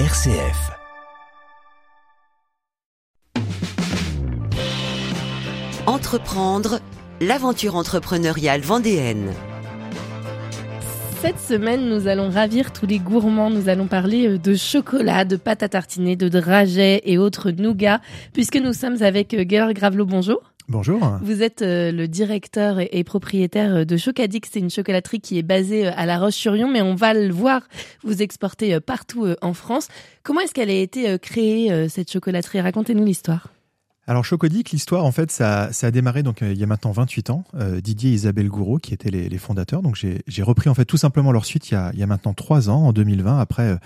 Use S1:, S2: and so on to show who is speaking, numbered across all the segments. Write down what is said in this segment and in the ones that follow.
S1: RCF. Entreprendre, l'aventure entrepreneuriale vendéenne.
S2: Cette semaine, nous allons ravir tous les gourmands. Nous allons parler euh, de chocolat, de pâte à tartiner, de dragées et autres nougats, puisque nous sommes avec euh, Georg Gravelot. Bonjour.
S3: Bonjour.
S2: Vous êtes euh, le directeur et propriétaire de Chocadix. C'est une chocolaterie qui est basée à La Roche-sur-Yon, mais on va le voir vous exporter partout en France. Comment est-ce qu'elle a été créée, cette chocolaterie? Racontez-nous l'histoire.
S3: Alors Chocodic, l'histoire en fait ça, ça, a démarré donc euh, il y a maintenant 28 ans. Euh, Didier et Isabelle Gouraud qui étaient les, les fondateurs. Donc j'ai repris en fait tout simplement leur suite il y a, il y a maintenant trois ans en 2020 après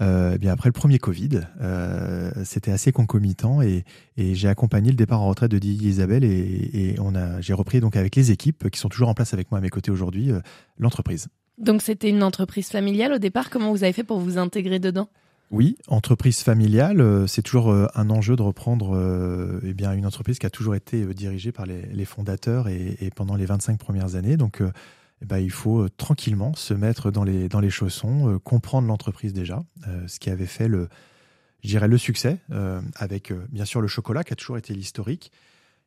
S3: euh, eh bien après le premier Covid. Euh, C'était assez concomitant et, et j'ai accompagné le départ en retraite de Didier Isabelle et, et on a j'ai repris donc avec les équipes qui sont toujours en place avec moi à mes côtés aujourd'hui euh, l'entreprise.
S2: Donc c'était une entreprise familiale au départ. Comment vous avez fait pour vous intégrer dedans?
S3: Oui, entreprise familiale, c'est toujours un enjeu de reprendre eh bien, une entreprise qui a toujours été dirigée par les, fondateurs et, pendant les 25 premières années. Donc, eh ben, il faut tranquillement se mettre dans les, dans les chaussons, comprendre l'entreprise déjà, ce qui avait fait le, le succès, avec bien sûr le chocolat qui a toujours été l'historique.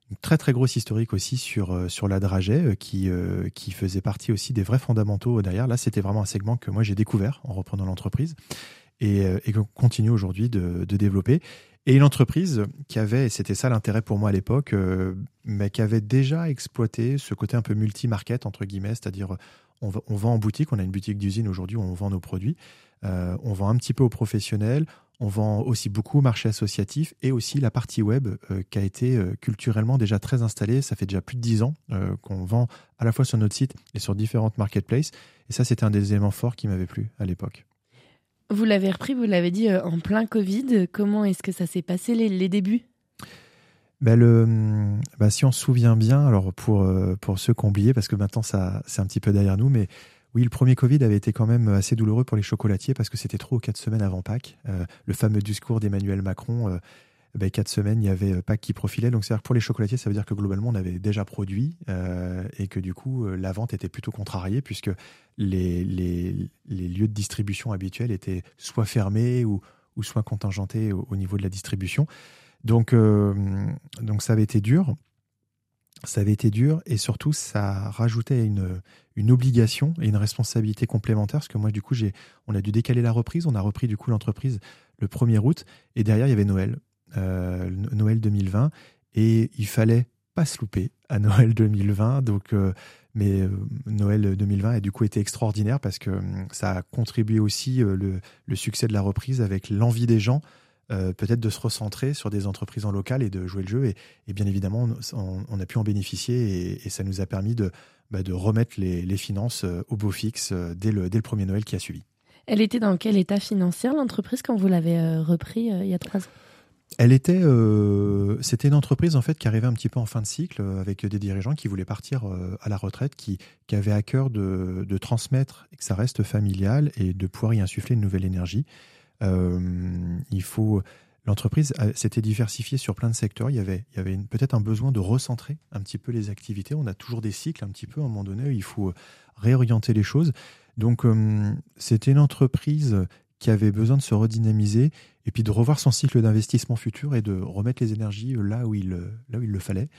S3: Une très très grosse historique aussi sur, sur la dragée qui, qui faisait partie aussi des vrais fondamentaux derrière. Là, c'était vraiment un segment que moi j'ai découvert en reprenant l'entreprise et, euh, qu'on continue aujourd'hui de, développer. Et une entreprise qui avait, et c'était ça l'intérêt pour moi à l'époque, euh, mais qui avait déjà exploité ce côté un peu multi-market, entre guillemets, c'est-à-dire on, on, vend en boutique, on a une boutique d'usine aujourd'hui où on vend nos produits, euh, on vend un petit peu aux professionnels, on vend aussi beaucoup au marché associatif et aussi la partie web euh, qui a été euh, culturellement déjà très installée. Ça fait déjà plus de dix ans qu'on vend à la fois sur notre site et sur différentes marketplaces. Et ça, c'était un des éléments forts qui m'avait plu à l'époque.
S2: Vous l'avez repris, vous l'avez dit, euh, en plein Covid. Comment est-ce que ça s'est passé les, débuts?
S3: Ben le, ben si on se souvient bien, alors pour, euh, pour ceux qui ont oublié, parce que maintenant ça c'est un petit peu derrière nous, mais oui, le premier Covid avait été quand même assez douloureux pour les chocolatiers parce que c'était trop ou quatre semaines avant Pâques. Euh, le fameux discours d'Emmanuel Macron ben, quatre semaines, il y avait euh, pas qui profilait. Donc, c'est-à-dire pour les chocolatiers, ça veut dire que globalement, on avait déjà produit euh, et que du coup, euh, la vente était plutôt contrariée puisque les, les, les, lieux de distribution habituels étaient soit fermés ou, ou soit contingentés au, niveau de la distribution. Donc, donc, ça avait été dur. Ça avait été dur et surtout, ça rajoutait une, une obligation et une responsabilité complémentaire parce que moi, du coup, j'ai, on a dû décaler la reprise. On a repris du coup l'entreprise le 1er août et derrière, il y avait Noël. Euh, Noël 2020 et il fallait pas se louper à Noël 2020. Donc, euh, mais euh, Noël 2020 a du coup été extraordinaire parce que hum, ça a contribué aussi le, succès de la reprise avec l'envie des gens peut-être de se recentrer sur des entreprises en local et de jouer le jeu. Et, bien évidemment, on, a pu en bénéficier et, ça nous a permis de, bah, remettre les, finances au beau fixe dès le, dès le premier Noël qui a suivi.
S2: Elle était dans quel état financier l'entreprise quand vous l'avez repris il y a trois ans?
S3: Elle était, euh, c'était une entreprise en fait qui arrivait un petit peu en fin de cycle euh, avec des dirigeants qui voulaient partir euh, à la retraite, qui, qui avaient à cœur de, de, transmettre et que ça reste familial et de pouvoir y insuffler une nouvelle énergie. il faut, l'entreprise s'était diversifiée sur plein de secteurs. Il y avait, il y avait peut-être un besoin de recentrer un petit peu les activités. On a toujours des cycles un petit peu à un moment donné. il faut réorienter les choses. Donc c'était une entreprise qui avait besoin de se redynamiser et puis de revoir son cycle d'investissement futur et de remettre les énergies là où il, là où il le fallait.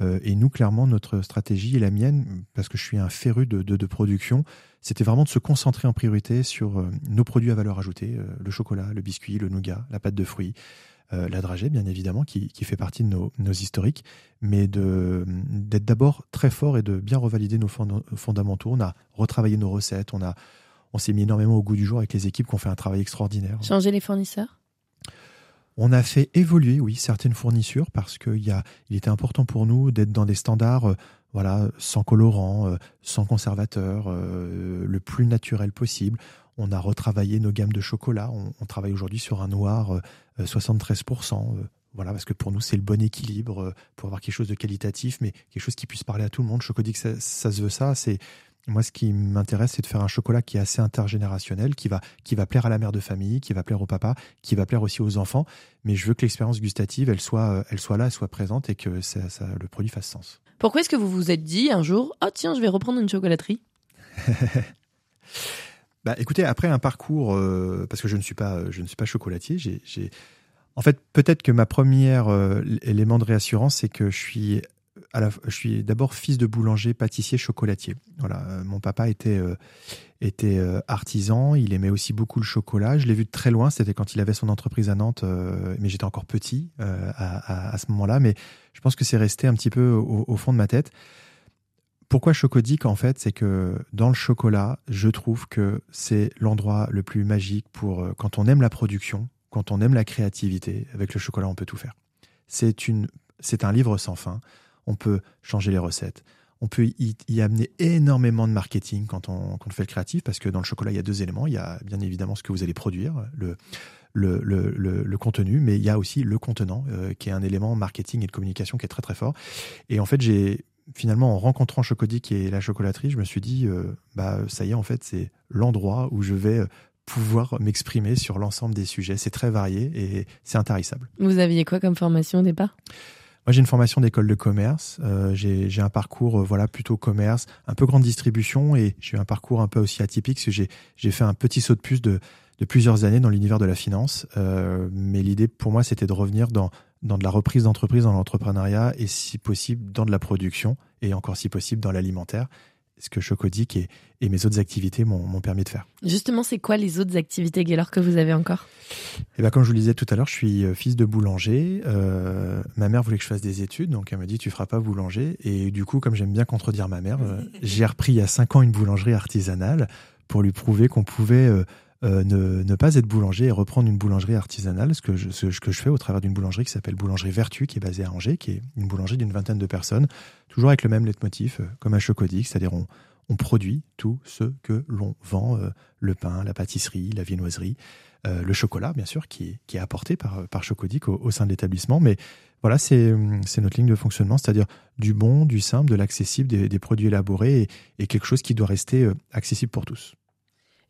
S3: Euh, et nous, clairement, notre stratégie et la mienne, parce que je suis un féru de, de, production, c'était vraiment de se concentrer en priorité sur euh, nos produits à valeur ajoutée, euh, le chocolat, le biscuit, le nougat, la pâte de fruits, la dragée, bien évidemment, qui, qui fait partie de nos, nos historiques, mais d'être d'abord très fort et de bien revalider nos fondamentaux. On a retravaillé nos recettes, on a on s'est mis énormément au goût du jour avec les équipes qui ont fait un travail extraordinaire.
S2: Changer les fournisseurs?
S3: On a fait évoluer, oui, certaines fournitures parce qu'il il était important pour nous d'être dans des standards, euh, voilà, sans colorant, euh, sans conservateur, euh, le plus naturel possible. On a retravaillé nos gammes de chocolat. On, travaille aujourd'hui sur un noir 73%. voilà, parce que pour nous, c'est le bon équilibre pour avoir quelque chose de qualitatif, mais quelque chose qui puisse parler à tout le monde. Chocodix, ça, ça se veut ça. C'est moi, ce qui m'intéresse, c'est de faire un chocolat qui est assez intergénérationnel, qui va, qui va plaire à la mère de famille, qui va plaire au papa, qui va plaire aussi aux enfants. Mais je veux que l'expérience gustative, elle soit, euh, elle soit là, elle soit présente et que ça, le produit fasse sens.
S2: Pourquoi est-ce que vous vous êtes dit un jour, oh tiens, je vais reprendre une chocolaterie?
S3: Bah, écoutez, après un parcours, euh, parce que je ne suis pas, je ne suis pas chocolatier, j'ai, en fait, peut-être que ma première euh, élément de réassurance, c'est que je suis, je suis d'abord fils de boulanger, pâtissier, chocolatier. Voilà, euh, mon papa était, était artisan, il aimait aussi beaucoup le chocolat. Je l'ai vu de très loin, c'était quand il avait son entreprise à Nantes, mais j'étais encore petit à, ce moment-là. Mais je pense que c'est resté un petit peu au, fond de ma tête pourquoi Chocodic en fait, c'est que dans le chocolat, je trouve que c'est l'endroit le plus magique pour euh, quand on aime la production, quand on aime la créativité. Avec le chocolat, on peut tout faire. C'est un livre sans fin. On peut changer les recettes. On peut y, amener énormément de marketing quand on, fait le créatif, parce que dans le chocolat, il y a deux éléments. Il y a bien évidemment ce que vous allez produire, le, contenu, mais il y a aussi le contenant, euh, qui est un élément marketing et de communication qui est très très fort. Et en fait, j'ai finalement, en rencontrant Chocodic et la chocolaterie, je me suis dit, euh, bah, ça y est, en fait, c'est l'endroit où je vais euh, pouvoir m'exprimer sur l'ensemble des sujets. C'est très varié et c'est intarissable.
S2: Vous aviez quoi comme formation au départ?
S3: Moi, j'ai une formation d'école de commerce. Euh, j'ai un parcours, voilà, plutôt commerce, un peu grande distribution, et j'ai un parcours un peu aussi atypique, parce que j'ai fait un petit saut de puce de, de plusieurs années dans l'univers de la finance. mais l'idée pour moi, c'était de revenir dans dans de la reprise d'entreprise, dans l'entrepreneuriat et si possible dans de la production et encore si possible dans l'alimentaire. Ce que Chocodic et, et mes autres activités m'ont permis de faire.
S2: Justement, c'est quoi les autres activités, Gaylor, que vous avez encore?
S3: Eh ben, Comme je vous le disais tout à l'heure, je suis euh, fils de boulanger. Euh, ma mère voulait que je fasse des études, donc elle me dit tu feras pas boulanger. Et du coup, comme j'aime bien contredire ma mère, euh, j'ai repris il y a cinq ans une boulangerie artisanale pour lui prouver qu'on pouvait euh, ne, pas être boulanger et reprendre une boulangerie artisanale, ce que je, que je fais au travers d'une boulangerie qui s'appelle Boulangerie Vertu, qui est basée à Angers, qui est une boulangerie d'une vingtaine de personnes, toujours avec le même leitmotiv, euh, comme un Chocodic, c'est-à-dire on, on produit tout ce que l'on vend, euh, le pain, la pâtisserie, la viennoiserie, le chocolat, bien sûr, qui est, apporté par, par Chocodic au, sein de l'établissement. Mais voilà, c'est notre ligne de fonctionnement, c'est-à-dire du bon, du simple, de l'accessible, des, produits élaborés et, quelque chose qui doit rester accessible pour tous.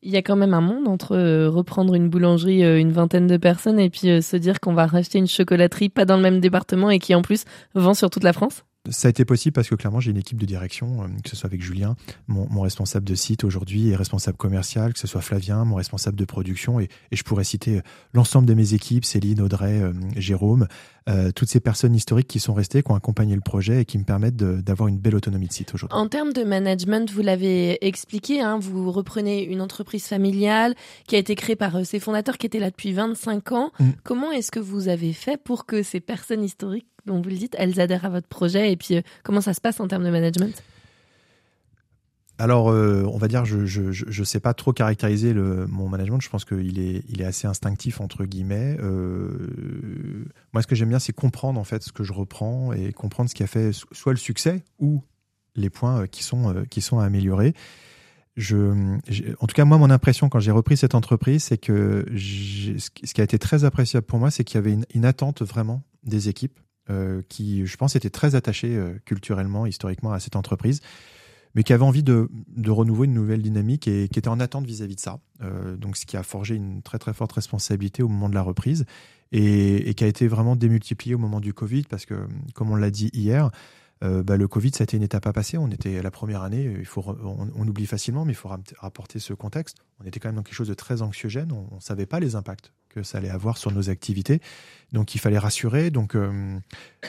S2: Il y a quand même un monde entre euh, reprendre une boulangerie, euh, une vingtaine de personnes, et puis euh, se dire qu'on va racheter une chocolaterie pas dans le même département et qui en plus vend sur toute la France
S3: ça a été possible parce que clairement j'ai une équipe de direction, que ce soit avec Julien, mon, responsable de site aujourd'hui et responsable commercial, que ce soit Flavien, mon responsable de production, et, et je pourrais citer l'ensemble de mes équipes, Céline, Audrey, Jérôme, euh, toutes ces personnes historiques qui sont restées, qui ont accompagné le projet et qui me permettent d'avoir une belle autonomie de site aujourd'hui.
S2: En termes de management, vous l'avez expliqué, hein, vous reprenez une entreprise familiale qui a été créée par euh, ses fondateurs qui étaient là depuis 25 ans. Mm. Comment est-ce que vous avez fait pour que ces personnes historiques, dont vous le dites, elles adhèrent à votre projet et puis euh, comment ça se passe en termes de management?
S3: Alors, euh, on va dire, je je sais pas trop caractériser mon management. Je pense qu'il est, il est assez instinctif entre guillemets. Euh, moi, ce que j'aime bien, c'est comprendre en fait ce que je reprends et comprendre ce qui a fait soit le succès ou les points qui sont qui sont à améliorer. En tout cas, moi, mon impression quand j'ai repris cette entreprise, c'est que ce qui a été très appréciable pour moi, c'est qu'il y avait une, une, attente vraiment des équipes qui, je pense, étaient très attachées culturellement, historiquement à cette entreprise mais qui avait envie de, de renouveler une nouvelle dynamique et qui était en attente vis-à-vis de ça. Euh, donc, ce qui a forgé une très très forte responsabilité au moment de la reprise et, et qui a été vraiment démultiplié au moment du Covid parce que, comme on l'a dit hier, euh, bah, le Covid, ça a été une étape à passer. On était la première année, il faut, on, oublie facilement, mais il faut rapporter ce contexte. On était quand même dans quelque chose de très anxiogène. On ne savait pas les impacts que ça allait avoir sur nos activités. Donc il fallait rassurer. Donc euh,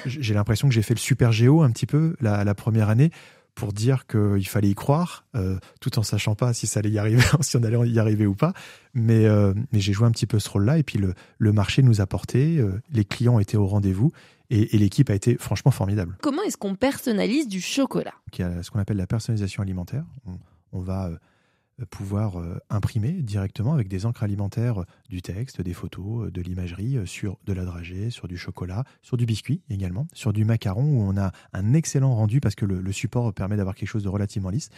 S3: j'ai l'impression que j'ai fait le super géo un petit peu la, première année pour dire qu'il fallait y croire, euh, tout en sachant pas si ça allait y arriver, si on allait y arriver ou pas. Mais, euh, j'ai joué un petit peu ce rôle-là, et puis le, marché nous a porté, euh, les clients étaient au rendez-vous, et, et l'équipe a été franchement formidable.
S2: Comment est-ce qu'on personnalise du chocolat?
S3: Il y a ce qu'on appelle la personnalisation alimentaire. On, on va pouvoir euh, imprimer directement avec des encres alimentaires euh, du texte, des photos, euh, de l'imagerie sur de la dragée, sur du chocolat, sur du biscuit également, sur du macaron où on a un excellent rendu parce que le, support permet d'avoir quelque chose de relativement lisse.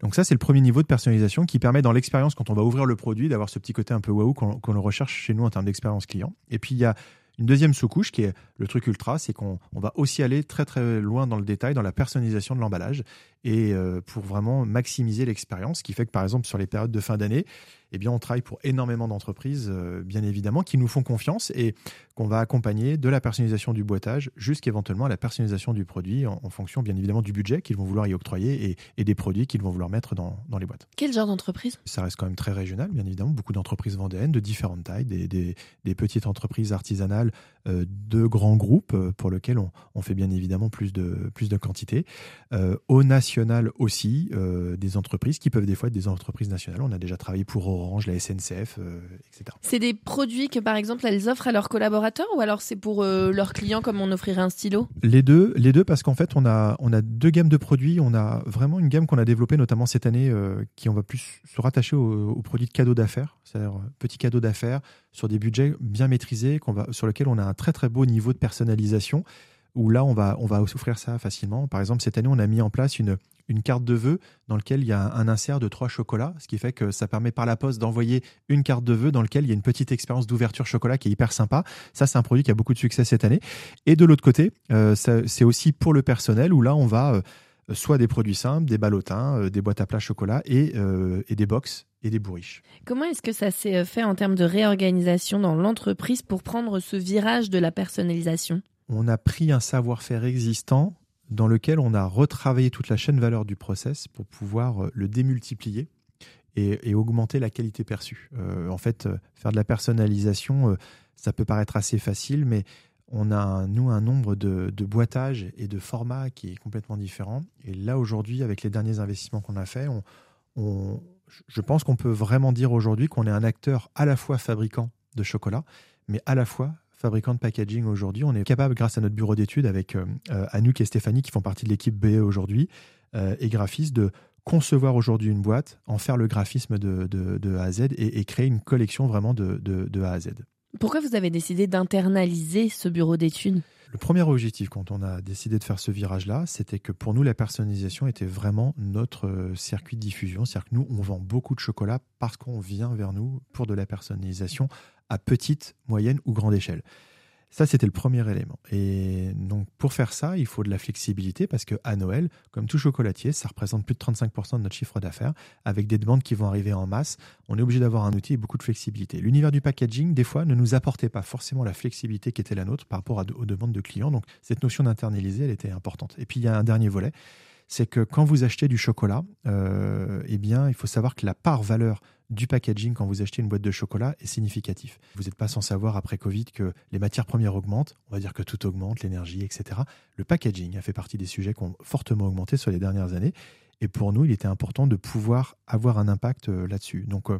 S3: Donc ça, c'est le premier niveau de personnalisation qui permet dans l'expérience, quand on va ouvrir le produit, d'avoir ce petit côté un peu waouh qu'on recherche chez nous en termes d'expérience client. Et puis il y a une deuxième sous-couche qui est le truc ultra, c'est qu'on va aussi aller très très loin dans le détail, dans la personnalisation de l'emballage. Et pour vraiment maximiser l'expérience, ce qui fait que par exemple sur les périodes de fin d'année, eh bien, on travaille pour énormément d'entreprises, euh, bien évidemment, qui nous font confiance et qu'on va accompagner de la personnalisation du boitage jusqu'éventuellement à la personnalisation du produit en, fonction, bien évidemment, du budget qu'ils vont vouloir y octroyer et, des produits qu'ils vont vouloir mettre dans, les boîtes.
S2: Quel genre d'entreprise?
S3: Ça reste quand même très régional, bien évidemment. Beaucoup d'entreprises vendéennes de différentes tailles, des, petites entreprises artisanales, euh, de grands groupes euh, pour lesquels on, fait bien évidemment plus de, plus de quantité. au national aussi, des entreprises qui peuvent des fois être des entreprises nationales. On a déjà travaillé pour Orange, la SNCF, euh, etc.
S2: C'est des produits que par exemple elles offrent à leurs collaborateurs ou alors c'est pour euh, leurs clients comme on offrirait un stylo?
S3: Les deux, les deux parce qu'en fait on a, on a deux gammes de produits. On a vraiment une gamme qu'on a développée notamment cette année euh, qui on va plus se rattacher aux, produits de cadeaux d'affaires, c'est-à-dire petits cadeaux d'affaires sur des budgets bien maîtrisés, qu'on va, sur lesquels on a un très très beau niveau de personnalisation où là, on va, on va offrir ça facilement. Par exemple, cette année, on a mis en place une, une carte de vœux dans laquelle il y a un insert de trois chocolats, ce qui fait que ça permet par la poste d'envoyer une carte de vœux dans laquelle il y a une petite expérience d'ouverture chocolat qui est hyper sympa. Ça, c'est un produit qui a beaucoup de succès cette année. Et de l'autre côté, euh, c'est aussi pour le personnel où là, on va euh, soit des produits simples, des ballotins, euh, des boîtes à plat chocolat et, et des box et des bourriches.
S2: Comment est-ce que ça s'est fait en termes de réorganisation dans l'entreprise pour prendre ce virage de la personnalisation?
S3: On a pris un savoir-faire existant dans lequel on a retravaillé toute la chaîne valeur du process pour pouvoir euh, le démultiplier et, augmenter la qualité perçue. Euh, en fait, euh, faire de la personnalisation, ça peut paraître assez facile, mais on a, nous, un nombre de, boîtages et de formats qui est complètement différent. Et là, aujourd'hui, avec les derniers investissements qu'on a faits, on, je pense qu'on peut vraiment dire aujourd'hui qu'on est un acteur à la fois fabricant de chocolat, mais à la fois fabricant de packaging aujourd'hui. On est capable, grâce à notre bureau d'études avec euh, euh, Anouk et Stéphanie, qui font partie de l'équipe BE aujourd'hui, euh, et graphistes, de concevoir aujourd'hui une boîte, en faire le graphisme de, A à Z et, créer une collection vraiment de, de A à Z.
S2: Pourquoi vous avez décidé d'internaliser ce bureau d'études?
S3: Le premier objectif quand on a décidé de faire ce virage-là, c'était que pour nous, la personnalisation était vraiment notre circuit de diffusion. C'est-à-dire que nous, on vend beaucoup de chocolat parce qu'on vient vers nous pour de la personnalisation à petite, moyenne ou grande échelle. Ça, c'était le premier élément. Et donc, pour faire ça, il faut de la flexibilité parce que à Noël, comme tout chocolatier, ça représente plus de 35% de notre chiffre d'affaires. Avec des demandes qui vont arriver en masse, on est obligé d'avoir un outil et beaucoup de flexibilité. L'univers du packaging, des fois, ne nous apportait pas forcément la flexibilité qui était la nôtre par rapport aux demandes de clients. Donc, cette notion d'internaliser, elle était importante. Et puis, il y a un dernier volet c'est que quand vous achetez du chocolat, euh, eh bien, il faut savoir que la part valeur du packaging quand vous achetez une boîte de chocolat est significatif. Vous n'êtes pas sans savoir après Covid que les matières premières augmentent, on va dire que tout augmente, l'énergie, etc. Le packaging a fait partie des sujets qui ont fortement augmenté sur les dernières années. Et pour nous, il était important de pouvoir avoir un impact euh, là-dessus. Donc, euh,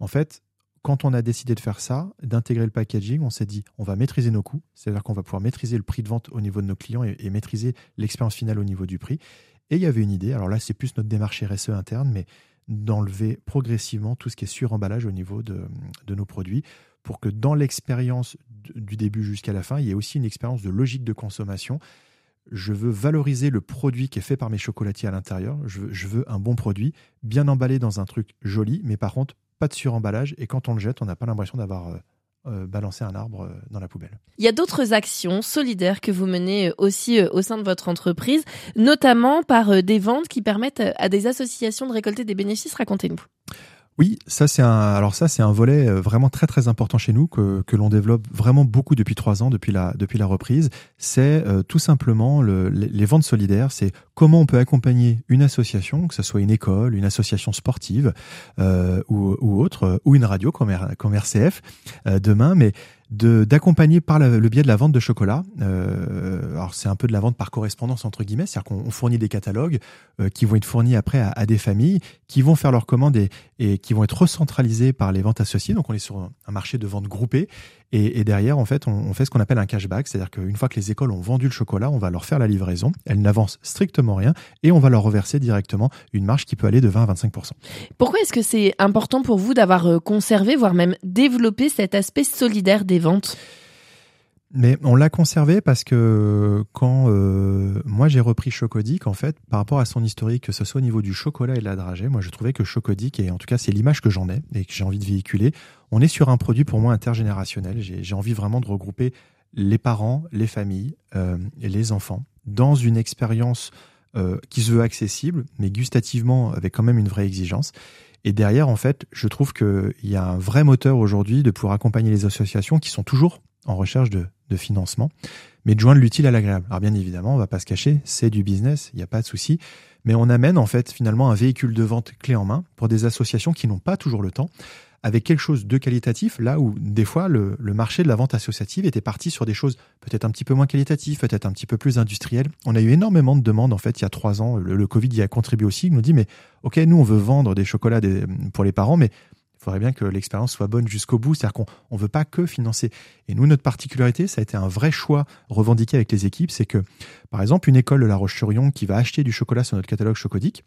S3: en fait, quand on a décidé de faire ça, d'intégrer le packaging, on s'est dit, on va maîtriser nos coûts, c'est-à-dire qu'on va pouvoir maîtriser le prix de vente au niveau de nos clients et maîtriser l'expérience finale au niveau du prix. Et il y avait une idée, alors là c'est plus notre démarche RSE interne, mais d'enlever progressivement tout ce qui est sur-emballage au niveau de, nos produits pour que dans l'expérience du début jusqu'à la fin, il y ait aussi une expérience de logique de consommation. Je veux valoriser le produit qui est fait par mes chocolatiers à l'intérieur. Je, je veux, un bon produit, bien emballé dans un truc joli, mais par contre, pas de sur-emballage. Et quand on le jette, on n'a pas l'impression d'avoir euh, balancer un arbre euh, dans la poubelle.
S2: Il y a d'autres actions solidaires que vous menez euh, aussi au sein de votre entreprise, notamment par des ventes qui permettent à des associations de récolter des bénéfices. Racontez-nous.
S3: Oui, ça c'est un alors ça c'est un volet euh, vraiment très très important chez nous que, que l'on développe vraiment beaucoup depuis trois ans depuis la depuis la reprise. C'est euh, tout simplement le, les ventes solidaires. C'est comment on peut accompagner une association, que ce soit une école, une association sportive euh, ou, ou autre, ou une radio comme, comme RCF demain, mais d'accompagner par le biais de la vente de chocolat. Euh, alors c'est un peu de la vente par correspondance entre guillemets, c'est-à-dire qu'on fournit des catalogues euh, qui vont être fournis après à, à, des familles qui vont faire leurs commandes et, et, qui vont être recentralisées par les ventes associées. Donc on est sur un marché de vente groupée et, derrière, en fait, on, fait ce qu'on appelle un cashback, c'est-à-dire qu'une fois que les écoles ont vendu le chocolat, on va leur faire la livraison, elles n'avancent strictement rien, et on va leur reverser directement une marge qui peut aller de 20 à 25%.
S2: Pourquoi est-ce que c'est important pour vous d'avoir euh, conservé, voire même développé cet aspect solidaire des ventes?
S3: Mais on l'a conservé parce que quand euh, moi j'ai repris Chocodic, en fait, par rapport à son historique, que ce soit au niveau du chocolat et de la dragée, moi je trouvais que Chocodic, et en tout cas c'est l'image que j'en ai et que j'ai envie de véhiculer, on est sur un produit pour moi intergénérationnel. J'ai envie vraiment de regrouper les parents, les familles euh, et les enfants dans une expérience euh, qui se veut accessible, mais gustativement avec quand même une vraie exigence. Et derrière, en fait, je trouve qu'il y a un vrai moteur aujourd'hui de pouvoir accompagner les associations qui sont toujours en recherche de, de financement, mais de joindre l'utile à l'agréable. Alors bien évidemment, on va pas se cacher, c'est du business, il n'y a pas de souci, mais on amène en fait finalement un véhicule de vente clé en main pour des associations qui n'ont pas toujours le temps avec quelque chose de qualitatif, là où des fois le, marché de la vente associative était parti sur des choses peut-être un petit peu moins qualitatives, peut-être un petit peu plus industrielles. On a eu énormément de demandes en fait il y a trois ans. Le, Covid y a contribué aussi. Il nous dit mais ok nous on veut vendre des chocolats pour les parents, mais il faudrait bien que l'expérience soit bonne jusqu'au bout. C'est-à-dire qu'on ne veut pas que financer. Et nous, notre particularité, ça a été un vrai choix revendiqué avec les équipes, c'est que, par exemple, une école de La Roche-sur-Yon qui va acheter du chocolat sur notre catalogue Chocodic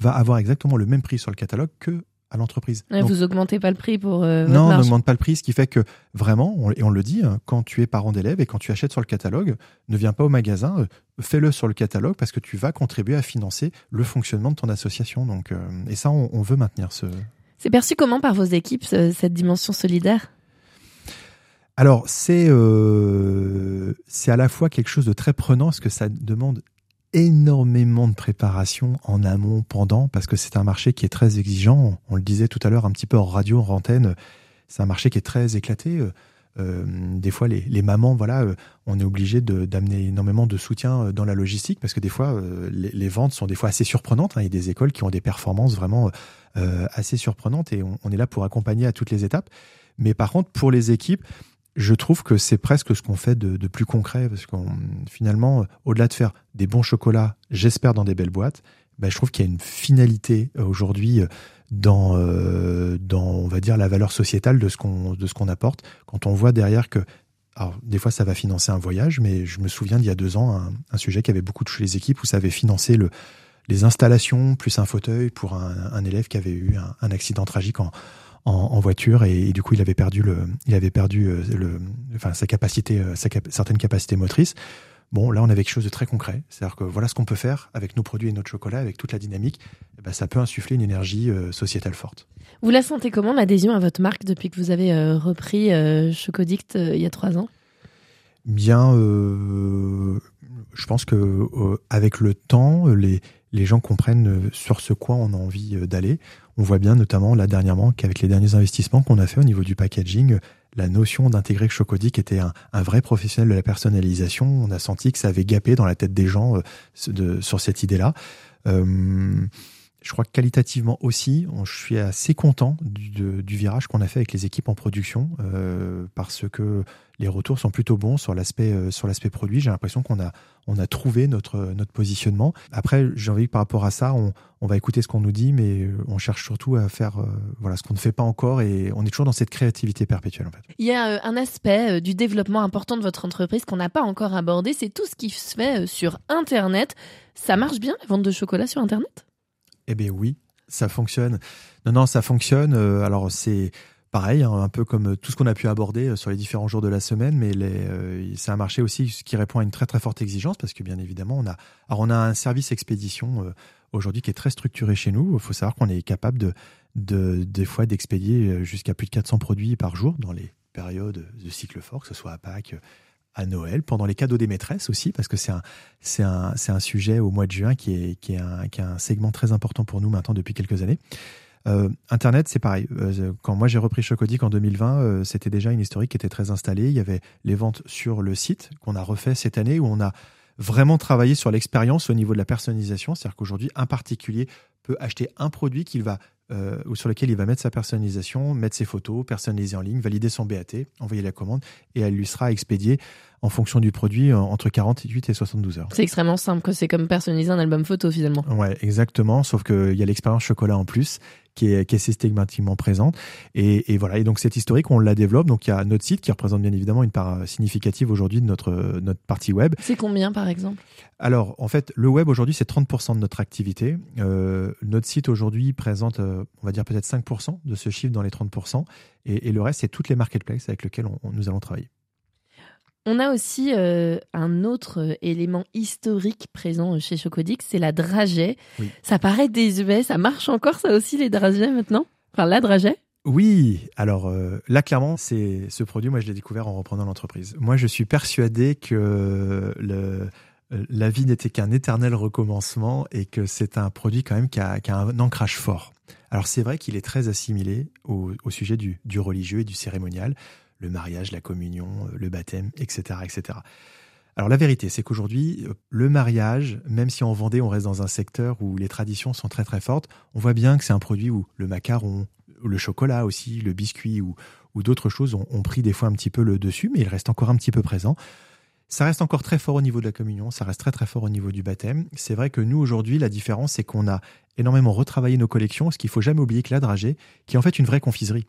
S3: va avoir exactement le même prix sur le catalogue que à l'entreprise.
S2: vous augmentez pas le prix pour
S3: euh, Non, on n'augmente pas le prix, ce qui fait que vraiment, et on le dit, hein, quand tu es parent d'élève et quand tu achètes sur le catalogue, ne viens pas au magasin, euh, fais-le sur le catalogue parce que tu vas contribuer à financer le fonctionnement de ton association. Donc, euh, et ça, on, veut maintenir ce.
S2: C'est perçu comment par vos équipes cette dimension solidaire?
S3: Alors c'est c'est à la fois quelque chose de très prenant parce que ça demande énormément de préparation en amont, pendant, parce que c'est un marché qui est très exigeant. On le disait tout à l'heure un petit peu en radio, en antenne. C'est un marché qui est très éclaté. Euh, des fois, les, les, mamans, voilà, euh, on est obligé d'amener énormément de soutien euh, dans la logistique parce que des fois, euh, les, les, ventes sont des fois assez surprenantes. Hein. Il y a des écoles qui ont des performances vraiment assez surprenantes et on, on, est là pour accompagner à toutes les étapes. Mais par contre, pour les équipes, je trouve que c'est presque ce qu'on fait de, plus concret, parce qu'on finalement, au-delà de faire des bons chocolats, j'espère dans des belles boîtes, ben, je trouve qu'il y a une finalité euh, aujourd'hui euh, dans, euh, dans, on va dire, la valeur sociétale de ce qu'on apporte. Quand on voit derrière que, alors des fois ça va financer un voyage, mais je me souviens d'il y a deux ans un, sujet qui avait beaucoup touché les équipes où ça avait financé le, les installations plus un fauteuil pour un, élève qui avait eu un, accident tragique en, en, voiture et, du coup il avait perdu le, il avait perdu euh, le, enfin sa capacité, euh, sa certaines capacités motrices. Bon, là, on avait quelque chose de très concret. C'est-à-dire que voilà ce qu'on peut faire avec nos produits et notre chocolat, avec toute la dynamique. Eh ben, ça peut insuffler une énergie euh, sociétale forte.
S2: Vous la sentez comment, l'adhésion à votre marque, depuis que vous avez repris Chocodict il y a trois ans?
S3: Bien, je pense que avec le temps, les, les gens comprennent sur ce quoi on a envie d'aller. On voit bien notamment là dernièrement qu'avec les derniers investissements qu'on a fait au niveau du packaging, la notion d'intégrer Chocodic était un, vrai professionnel de la personnalisation. On a senti que ça avait gapé dans la tête des gens euh, sur cette idée-là. Euh, je crois que qualitativement aussi, je suis assez content du, virage qu'on a fait avec les équipes en production euh, parce que les retours sont plutôt bons sur l'aspect euh, sur l'aspect produit. J'ai l'impression qu'on a on a trouvé notre notre positionnement. Après, j'ai envie que par rapport à ça, on, on va écouter ce qu'on nous dit, mais on cherche surtout à faire euh, voilà ce qu'on ne fait pas encore et on est toujours dans cette créativité perpétuelle en fait.
S2: Il y a un aspect du développement important de votre entreprise qu'on n'a pas encore abordé, c'est tout ce qui se fait sur Internet. Ça marche bien la vente de chocolat sur Internet?
S3: Eh bien oui, ça fonctionne. Non, non, ça fonctionne. Euh, alors c'est pareil, hein, un peu comme tout ce qu'on a pu aborder euh, sur les différents jours de la semaine, mais euh, c'est un marché aussi qui répond à une très très forte exigence parce que bien évidemment on a, alors on a un service expédition aujourd'hui qui est très structuré chez nous. Il faut savoir qu'on est capable de, de des fois d'expédier jusqu'à plus de 400 produits par jour dans les périodes de cycle fort, que ce soit à Pâques, à Noël, pendant les cadeaux des maîtresses aussi, parce que c'est un, c'est un, un sujet au mois de juin qui est, qui est, un, qui est un segment très important pour nous maintenant depuis quelques années. Euh, Internet, c'est pareil. Euh, quand moi j'ai repris Chocodic en 2020, euh, c'était déjà une historique qui était très installée. Il y avait les ventes sur le site qu'on a refait cette année où on a vraiment travaillé sur l'expérience au niveau de la personnalisation. C'est-à-dire qu'aujourd'hui, un particulier peut acheter un produit qu'il va euh, ou sur lequel il va mettre sa personnalisation, mettre ses photos, personnaliser en ligne, valider son BAT, envoyer la commande et elle lui sera expédiée en fonction du produit entre 48 et 72 heures.
S2: C'est extrêmement simple, c'est comme personnaliser un album photo finalement.
S3: Ouais, exactement, sauf qu'il y a l'expérience chocolat en plus qui est, qui est systématiquement présente. Et, et, voilà. Et donc, cette historique, on la développe. Donc, il y a notre site qui représente bien évidemment une part euh, significative aujourd'hui de notre, notre partie web.
S2: C'est combien, par exemple?
S3: Alors, en fait, le web aujourd'hui, c'est 30% de notre activité. Euh, notre site aujourd'hui présente, euh, on va dire peut-être 5% de ce chiffre dans les 30%. Et, et le reste, c'est toutes les marketplaces avec lesquelles on, nous allons travailler.
S2: On a aussi euh, un autre euh, élément historique présent chez Chocodix, c'est la dragée. Ça paraît désuet, ça marche encore ça aussi les dragées maintenant? Enfin la dragée?
S3: Oui, alors euh, là clairement, c'est ce produit, moi je l'ai découvert en reprenant l'entreprise. Moi je suis persuadé que le, la vie n'était qu'un éternel recommencement et que c'est un produit quand même qui a, un ancrage fort. Alors c'est vrai qu'il est très assimilé au, sujet du, du, religieux et du cérémonial, le mariage, la communion, le baptême, etc., etc. Alors la vérité, c'est qu'aujourd'hui, le mariage, même si en Vendée, on reste dans un secteur où les traditions sont très très fortes, on voit bien que c'est un produit où le macaron, le chocolat aussi, le biscuit ou, ou d'autres choses ont, pris des fois un petit peu le dessus, mais il reste encore un petit peu présent. Ça reste encore très fort au niveau de la communion, ça reste très très fort au niveau du baptême. C'est vrai que nous aujourd'hui, la différence, c'est qu'on a énormément retravaillé nos collections, ce qu'il faut jamais oublier que la dragée, qui est en fait une vraie confiserie.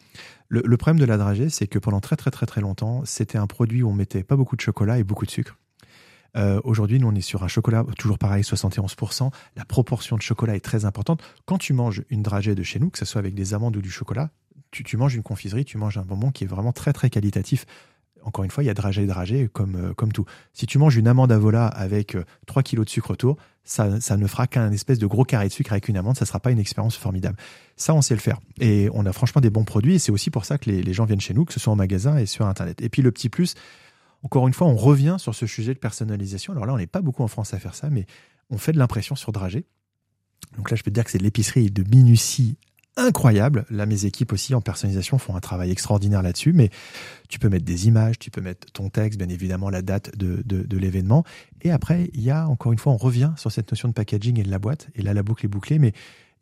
S3: Le, le problème de la dragée, c'est que pendant très très très très longtemps, c'était un produit où on mettait pas beaucoup de chocolat et beaucoup de sucre. Euh, aujourd'hui, nous, on est sur un chocolat, toujours pareil, 71%. La proportion de chocolat est très importante. Quand tu manges une dragée de chez nous, que ce soit avec des amandes ou du chocolat, tu, manges une confiserie, tu manges un bonbon qui est vraiment très, très qualitatif. Encore une fois, il y a dragée et dragée comme, euh, comme tout. Si tu manges une amande à vola avec 3 euh, kilos de sucre autour, ça, ça ne fera qu'un espèce de gros carré de sucre avec une amande, ça ne sera pas une expérience formidable. Ça, on sait le faire. Et on a franchement des bons produits et c'est aussi pour ça que les, gens viennent chez nous, que ce soit en magasin et sur Internet. Et puis le petit plus, encore une fois, on revient sur ce sujet de personnalisation. Alors là, on n'est pas beaucoup en France à faire ça, mais on fait de l'impression sur dragée. Donc là, je peux te dire que c'est de l'épicerie de minutie incroyable. Là, mes équipes aussi en personnalisation font un travail extraordinaire là-dessus, mais tu peux mettre des images, tu peux mettre ton texte, bien évidemment la date de, de, l'événement. Et après, il y a, encore une fois, on revient sur cette notion de packaging et de la boîte. Et là, la boucle est bouclée, mais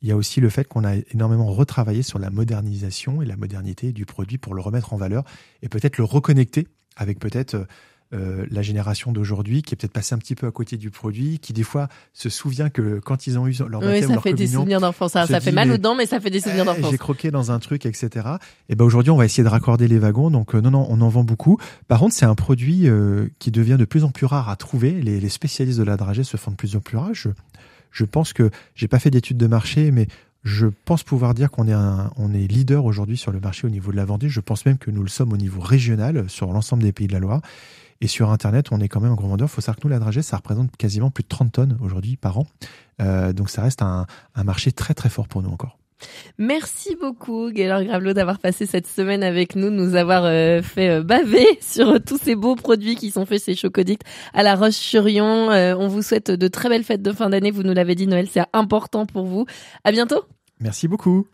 S3: il y a aussi le fait qu'on a énormément retravaillé sur la modernisation et la modernité du produit pour le remettre en valeur et peut-être le reconnecter avec peut-être euh, euh, la génération d'aujourd'hui qui est peut-être passée un petit peu à côté du produit, qui des fois se souvient que quand ils ont eu leur
S2: baptême,
S3: oui,
S2: ça fait des souvenirs d'enfance. Ça, fait mal aux dents, mais ça fait des souvenirs d'enfance.
S3: J'ai croqué dans un truc, etc. Et ben aujourd'hui, on va essayer de raccorder les wagons. Donc euh, non, non, on en vend beaucoup. Par contre, c'est un produit qui devient de plus en plus rare à trouver. Les, les, spécialistes de la dragée se font de plus en plus rares. Je, je pense que j'ai pas fait d'études de marché, mais je pense pouvoir dire qu'on est, un, on est leader aujourd'hui sur le marché au niveau de la Vendée. Je pense même que nous le sommes au niveau régional sur l'ensemble des pays de la Loire. Et sur Internet, on est quand même un grand vendeur. Il faut savoir que nous, la dragée, ça représente quasiment plus de 30 tonnes aujourd'hui par an. Euh, donc ça reste un, un marché très très fort pour nous encore.
S2: Merci beaucoup, Gaylor Gravelot, d'avoir passé cette semaine avec nous, de nous avoir euh, fait euh, baver sur tous ces beaux produits qui sont faits chez Chocodict à La Roche-sur-Yon. On vous souhaite de très belles fêtes de fin d'année. Vous nous l'avez dit, Noël, c'est important pour vous. À bientôt.
S3: Merci beaucoup.